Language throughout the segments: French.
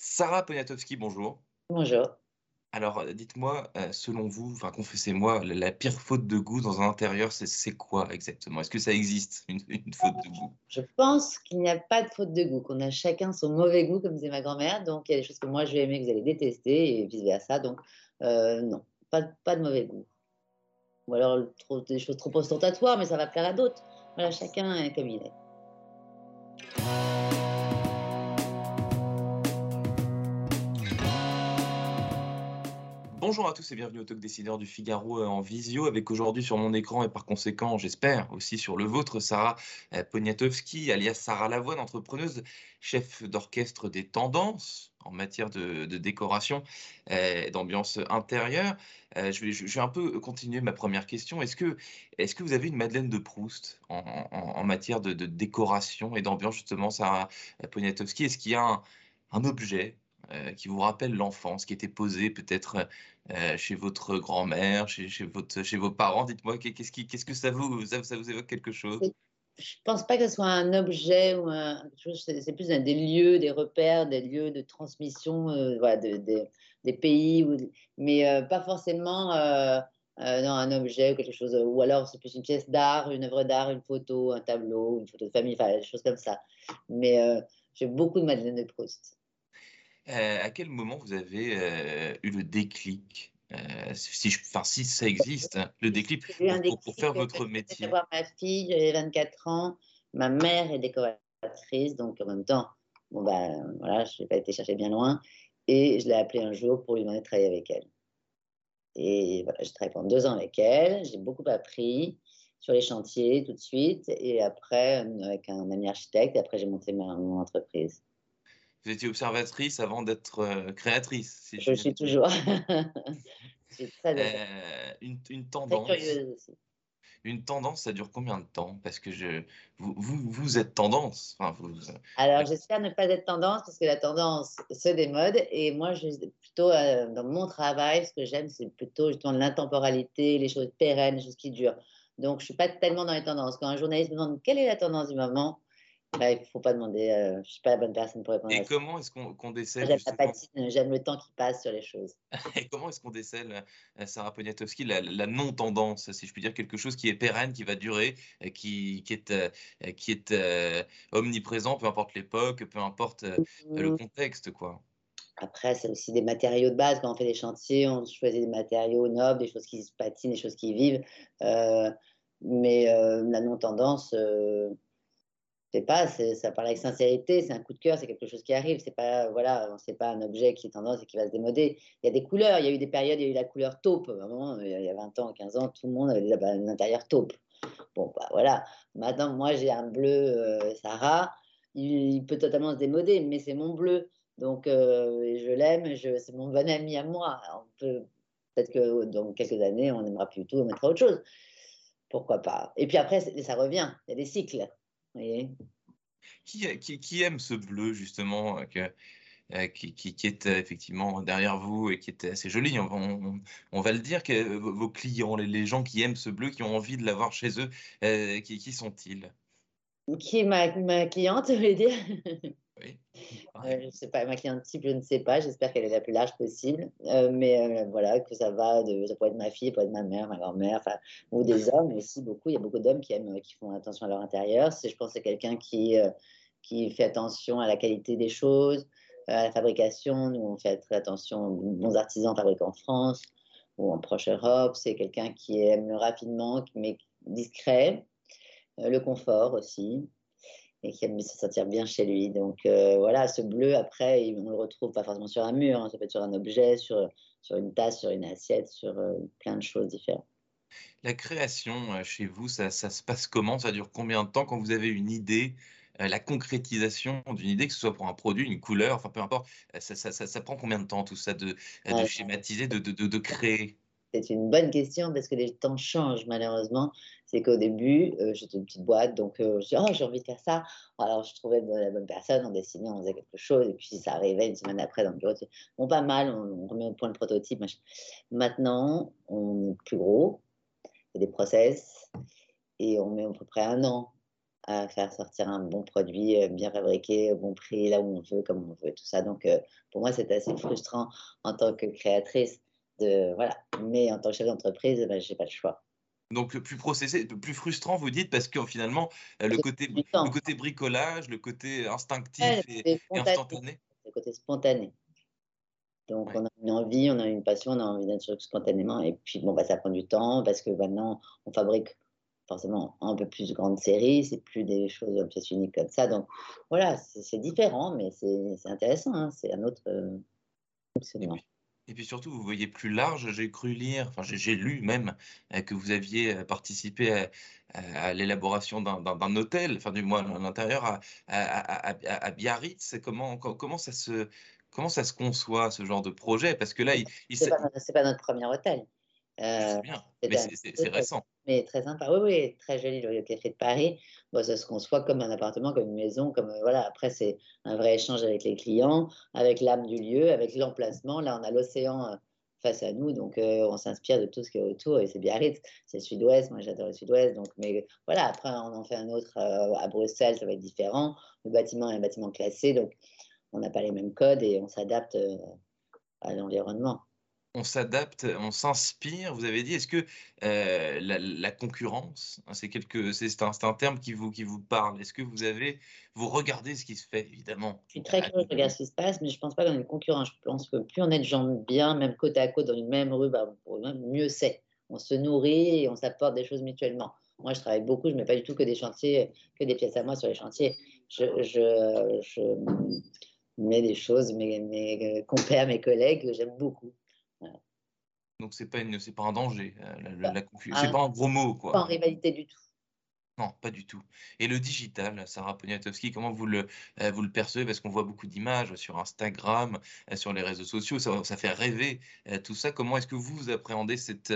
Sarah Poniatowski, bonjour. Bonjour. Alors, euh, dites-moi, euh, selon vous, enfin, confessez-moi, la, pire faute de goût dans un intérieur, c'est quoi exactement? Est-ce que ça existe, une, une faute de goût? Je pense qu'il n'y a pas de faute de goût, qu'on a chacun son mauvais goût, comme disait ma grand-mère. Donc, il y a des choses que moi je vais aimer, que vous allez détester, et vice-versa. Donc, euh, non, pas, de- pas de mauvais goût. Ou alors trop- des choses trop ostentatoires, mais ça va plaire à d'autres. Voilà, chacun est comme il est. Bonjour à tous et bienvenue au Talk Décideur du Figaro euh, en visio, avec aujourd'hui sur mon écran et par conséquent, j'espère, aussi sur le vôtre, Sarah euh, Poniatowski, alias Sarah Lavoine, entrepreneuse, chef d'orchestre des tendances en matière de, décoration, euh, d'ambiance intérieure. Euh, je, vais, un peu continuer ma première question. Est-ce que, est-ce que vous avez une Madeleine de Proust en, matière de, décoration et d'ambiance, justement, Sarah Poniatowski? Est-ce qu'il y a un objet euh, qui vous rappelle l'enfance, qui était posé peut-être euh, chez votre grand-mère, chez, votre, chez vos parents. Dites-moi, qu'est- qu'est-ce qui, qu'est-ce que ça vous, ça, vous évoque quelque chose? Je pense pas que ce soit un objet ou un, c'est plus un- des lieux, des repères, des lieux de transmission euh, des pays, mais euh, pas forcément euh, un objet ou quelque chose, ou alors c'est plus une pièce d'art, une œuvre d'art, une photo, un tableau, une photo de famille, enfin des choses comme ça. Mais euh, j'ai beaucoup de Madeleine de Proust. Euh, À quel moment vous avez euh, eu le déclic euh, si, je- enfin, si ça existe, hein, le déclic pour, pour- pour déclic, faire votre métier? venais voir ma fille, j'avais 24 ans, ma mère est décoratrice, donc en même temps, bon ben voilà, je n'ai pas été chercher bien loin, et je l'ai appelée un jour pour lui demander de travailler avec elle. Et voilà, j'ai travaillé pendant deux ans avec elle, j'ai beaucoup appris sur les chantiers tout de suite, et après euh, avec un ami architecte, et après j'ai monté ma, mon entreprise. Vous étiez observatrice avant d'être euh, créatrice. si Je j'ai suis toujours. je très, Euh, une, une très tendance, curieuse aussi. une tendance, ça dure combien de temps? Parce que je, vous, vous, vous êtes tendance. Enfin, vous, Alors, j'espère ne pas être tendance parce que la tendance se démode. Et moi, je, plutôt euh, dans mon travail, ce que j'aime, c'est plutôt justement l'intemporalité, les choses pérennes, les choses qui durent. Donc, je ne suis pas tellement dans les tendances. Quand un journaliste me demande quelle est la tendance du moment, il ne faut pas demander, euh, je ne suis pas la bonne personne pour répondre Et à ça. comment est-ce qu'on qu'on décèle J'aime la patine, j'aime le temps qui passe sur les choses. Et comment est-ce qu'on décèle, euh, Sarah Poniatowski, la, la non-tendance, si je puis dire, quelque chose qui est pérenne, qui va durer, euh, qui, qui est, qui est euh, omniprésent, peu importe l'époque, peu importe euh, le contexte, quoi? Après, c'est aussi des matériaux de base. Quand on fait des chantiers, on choisit des matériaux nobles, des choses qui se patinent, des choses qui vivent. Euh, mais la non-tendance, c'est pas, ça parle avec sincérité, c'est un coup de cœur, c'est quelque chose qui arrive. C'est pas, voilà, c'est pas un objet qui est tendance et qui va se démoder. Il y a des couleurs, il y a eu des périodes, il y a eu la couleur taupe. Moment, il y a 20 ans, 15 ans, tout le monde avait bah, un intérieur taupe. Bon, bah voilà. Maintenant, moi, j'ai un bleu euh, Sarah. Il, il peut totalement se démoder, mais c'est mon bleu. Donc, euh, je l'aime, c'est mon bon ami à moi. Peut-être que dans quelques années, on n'aimera plus tout, on mettra autre chose. Pourquoi pas? Et puis après, ça revient. Il y a des cycles. Voyez Qui, qui, qui aime ce bleu, justement, euh, que, euh, qui, qui, qui est euh, effectivement derrière vous et qui est assez joli, on, on- on va le dire, que euh, vos clients, les, les gens qui aiment ce bleu, qui ont envie de l'avoir chez eux, euh, qui, qui sont-ils? Qui est ma, ma cliente, dire? Oui. Euh, je ne sais pas, ma cliente type, je ne sais pas. J'espère qu'elle est la plus large possible. Euh, mais euh, voilà, que ça va, de, ça pourrait être ma fille, ça pourrait être ma mère, ma grand-mère, ou des hommes aussi, beaucoup. Il y a beaucoup d'hommes qui aiment, euh, qui font attention à leur intérieur. C'est, je pense que c'est quelqu'un qui, qui fait attention à la qualité des choses, à la fabrication. Nous, on fait très attention aux bons artisans fabriqués en France ou en proche Europe. C'est quelqu'un qui aime rapidement, mais discret, le confort aussi et qui aime se sentir bien chez lui. Donc euh, voilà, ce bleu, après, on le retrouve pas forcément sur un mur, hein, ça peut être sur un objet, sur, sur une tasse, sur une assiette, sur euh, plein de choses différentes. La création euh, chez vous, ça, ça se passe comment? Ça dure combien de temps quand vous avez une idée? la concrétisation d'une idée, que ce soit pour un produit, une couleur, enfin peu importe, ça, ça, ça, prend combien de temps tout ça de, de schématiser, de, de, de, créer? C'est une bonne question parce que les temps changent malheureusement. C'est qu'au début, j'étais une petite boîte, donc je dis, oh, j'ai envie de faire ça. Alors je trouvais la bonne personne, on dessinait, on faisait quelque chose, et puis ça arrivait une semaine après dans le bureau, bon, pas mal, on, remet au point le prototype. Maintenant, on est plus gros, il y a des process, et on met à peu près un an à faire sortir un bon produit euh, bien fabriqué, au bon prix, là où on veut, comme on veut, tout ça. Donc, euh, pour moi, c'est assez frustrant en tant que créatrice. De, voilà. Mais en tant que chef d'entreprise, ben, je n'ai pas le choix. Donc plus processé, plus frustrant, vous dites, parce que finalement, euh, le côté, le côté bricolage, le côté instinctif et, instantané. Le côté spontané. Donc on a une envie, on a une passion, on a envie d'un truc spontanément. Et puis bon, bah, ça prend du temps parce que maintenant, on fabrique forcément un peu plus grande série, c'est plus des choses un peu uniques comme ça. Donc voilà, c'est différent, mais c'est intéressant, hein, c'est un autre euh, Et puis, surtout, vous voyez plus large. J'ai cru lire, enfin j'ai lu même euh, que vous aviez euh, participé à, l'élaboration d'un hôtel, enfin du moins à l'intérieur à, Biarritz. Comment, comment, ça se, comment ça se conçoit ce genre de projet? Parce que là, il, c'est pas, pas, notre premier hôtel. Mais c'est récent mais très sympa. Oui, oui, très joli le café de Paris. Bon, ça se conçoit comme un appartement, comme une maison, comme euh, voilà. Après, c'est un vrai échange avec les clients, avec l'âme du lieu, avec l'emplacement. Là, on a l'océan euh, face à nous, donc euh, on s'inspire de tout ce qui est autour. Et c'est Biarritz, c'est le Sud-Ouest. Moi, j'adore le Sud-Ouest. Donc, mais voilà. Après, on en fait un autre à Bruxelles, ça va être différent. Le bâtiment est un bâtiment classé, donc on n'a pas les mêmes codes et on s'adapte à l'environnement on s'adapte, on s'inspire. Vous avez dit, est-ce que euh, la, concurrence, hein, c'est quelque, c'est un, un, terme qui vous qui vous parle. Est-ce que vous avez, vous regardez ce qui se fait évidemment? Je suis très curieux de regarder ce qui se passe, mais je pense pas qu'on est concurrent. Je pense que plus on est de gens bien, même côte à côte dans une même rue, bah, mieux c'est. On se nourrit et on s'apporte des choses mutuellement. Moi, je travaille beaucoup, je ne mets pas du tout que des chantiers, que des pièces à moi sur les chantiers. Je, je, je mets des choses, mes, mes compères, mes collègues, j'aime beaucoup. Donc c'est pas une, c'est pas un danger, euh, la, la, confusion. C'est pas un gros mot, quoi. Pas en rivalité du tout. Non, pas du tout. Et le digital, Sarah Poniatowski, comment vous le, euh, percevez? Parce qu'on voit beaucoup d'images sur Instagram, euh, sur les réseaux sociaux, ça, fait rêver tout ça. Comment est-ce que vous appréhendez cette,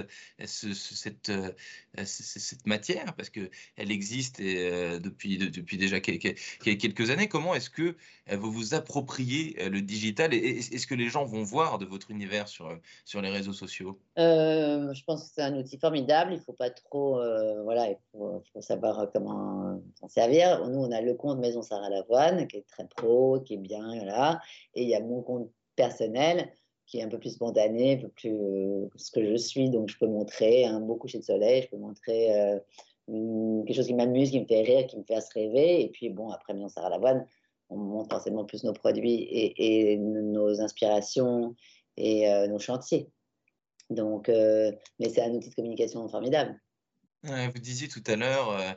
matière? Parce qu'elle existe depuis, déjà quelques, années. Comment est-ce que vous vous appropriez le digital? Et est-ce que les gens vont voir de votre univers sur, les réseaux sociaux? Je pense que c'est un outil formidable. Il ne faut pas trop. voilà, il faut savoir comment s'en servir. Nous, on a le compte Maison Sarah Lavoine, qui est très pro, qui est bien, là. Et il y a mon compte personnel, qui est un peu plus spontané, un peu plus euh, ce que je suis. Donc, je peux montrer un beau coucher de soleil, je peux montrer euh, quelque chose qui m'amuse, qui me fait rire, qui me fait se rêver. Et puis, bon, après Maison Sarah Lavoine, on montre forcément plus nos produits et, nos inspirations et euh, nos chantiers. Donc, mais c'est un outil de communication formidable vous disiez tout à l'heure, euh,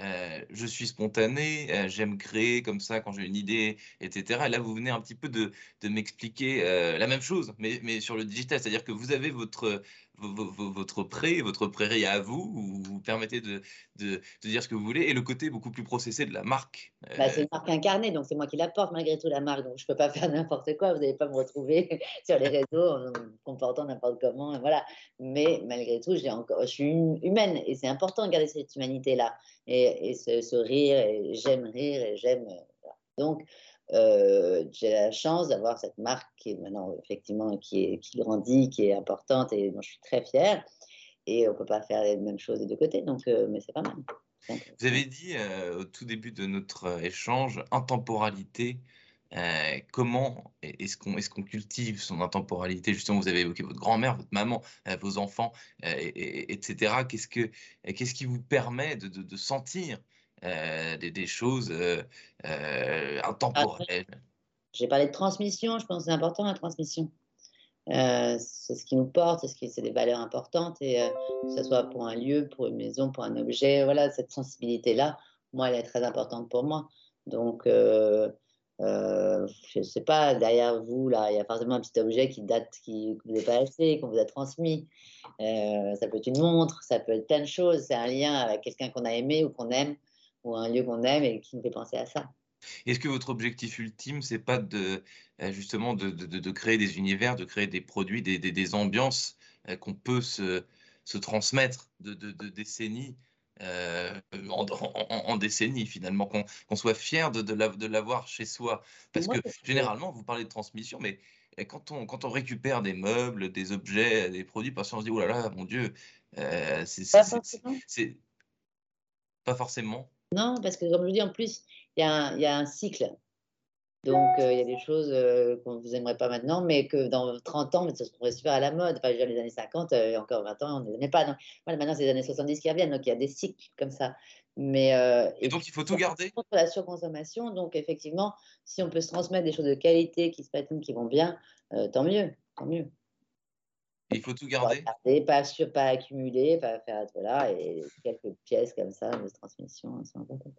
euh, je suis spontané, euh, j'aime créer comme ça quand j'ai une idée, etc. Et là, vous venez un petit peu de, m'expliquer la même chose, mais, mais sur le digital, c'est-à-dire que vous avez votre, votre prêt, votre prairie à vous, où vous permettez de, dire ce que vous voulez, et le côté beaucoup plus processé de la marque. Bah, c'est une marque incarnée, donc c'est moi qui la porte malgré tout la marque, donc je ne peux pas faire n'importe quoi, vous n'allez pas me retrouver sur les réseaux en me comportant n'importe comment, voilà. Mais malgré tout, je suis humaine, et c'est important de garder cette humanité-là, et, et ce, rire, et j'aime rire, et j'aime... Donc, euh, j'ai la chance d'avoir cette marque qui maintenant effectivement qui, est, qui grandit, qui est importante et dont je suis très fière. Et on ne peut pas faire les mêmes choses des deux côtés, donc, euh, mais c'est pas mal. Vous avez dit euh, au tout début de notre échange, intemporalité. comment est-ce qu'on est qu'on cultive son intemporalité? Justement, vous avez évoqué votre grand-mère, votre maman, vos enfants, et, etc. Qu'est-ce, que, qu'est-ce qui vous permet de sentir euh, des, choses euh, euh, intemporelles. J'ai parlé de transmission, je pense que c'est important la transmission. c'est ce qui nous porte, c'est ce qui, c'est des valeurs importantes, et que ce soit pour un lieu, pour une maison, pour un objet, voilà, cette sensibilité-là, moi, elle est très importante pour moi. Donc, je ne sais pas, derrière vous, là, il y a forcément un petit objet qui date, qui, que vous n'avez pas acheté, qu'on vous a transmis. ça peut être une montre, ça peut être plein de choses. C'est un lien avec quelqu'un qu'on a aimé ou qu'on aime ou un lieu qu'on aime et qui nous fait penser à ça. Est-ce que votre objectif ultime, c'est pas de euh, justement de, de, de, créer des univers, de créer des produits, des, des, des ambiances euh, qu'on peut se, se, transmettre de, de décennies euh, en, en, en, décennies finalement, qu'on qu soit fier de, de l'avoir chez soi? Parce Moi, que généralement, vous parlez de transmission, mais quand on, quand on récupère des meubles, des objets, des produits, parce qu'on se dit, oh là là, mon Dieu, euh, c'est pas forcément. Non, parce que comme je dis, en plus, il y, y, a un cycle. Donc, euh, il y a des choses euh, qu'on ne vous aimerait pas maintenant, mais que dans 30 ans, ça se trouverait super à la mode. Enfin, les années 50, euh, encore 20 ans, on ne les aimait pas. Voilà, maintenant, c'est les années 70 qui reviennent, donc il y a des cycles comme ça. Mais, euh, et, et, donc, il faut tout garder? Contre la surconsommation, donc effectivement, si on peut se transmettre des choses de qualité qui se patinent, qui vont bien, tant mieux, tant mieux. Il faut tout garder. Pas, garder, pas, sur, pas accumuler, pas faire voilà, et quelques pièces comme ça de transmission, important.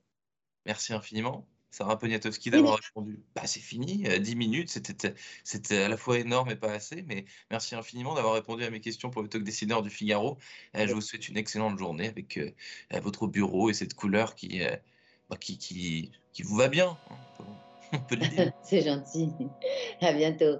Merci infiniment. Sarah Poniatowski d'avoir répondu. Bah, c'est fini, 10 minutes, c'était à la fois énorme et pas assez, mais merci infiniment d'avoir répondu à mes questions pour le talk décideur du Figaro. Je vous souhaite une excellente journée avec euh, votre bureau et cette couleur qui, euh, bah, qui, qui, qui, vous va bien. Hein, on peut c'est gentil. À bientôt.